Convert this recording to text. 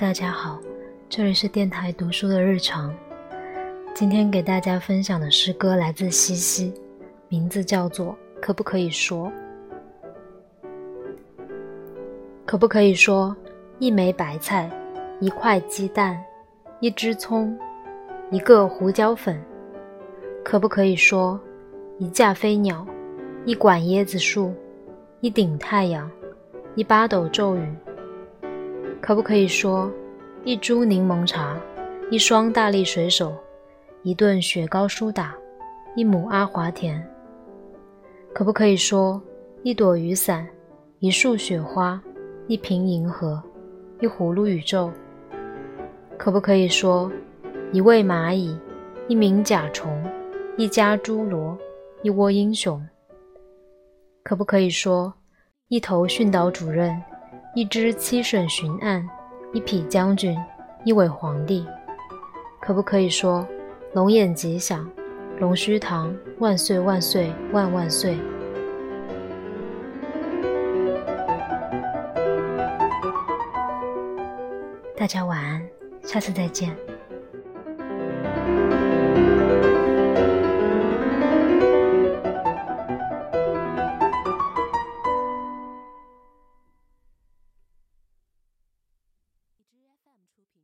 大家好，这里是电台读书的日常。今天给大家分享的诗歌来自西西，名字叫做《可不可以说》。可不可以说，一枚白菜，一块鸡蛋，一只葱，一个胡椒粉？可不可以说，一架飞鸟，一管椰子树，一顶太阳，一八斗咒语？可不可以说，一株柠檬茶，一双大力水手，一顿雪糕苏打，一亩阿华田？可不可以说，一朵雨伞，一束雪花，一瓶银河，一葫芦宇宙？可不可以说，一位蚂蚁，一名甲虫，一家侏罗，一窝英雄？可不可以说，一头训导主任？一支七省巡案，一匹将军，一位皇帝，可不可以说龙眼吉祥，龙须堂，万岁万岁万万岁？大家晚安，下次再见。出品。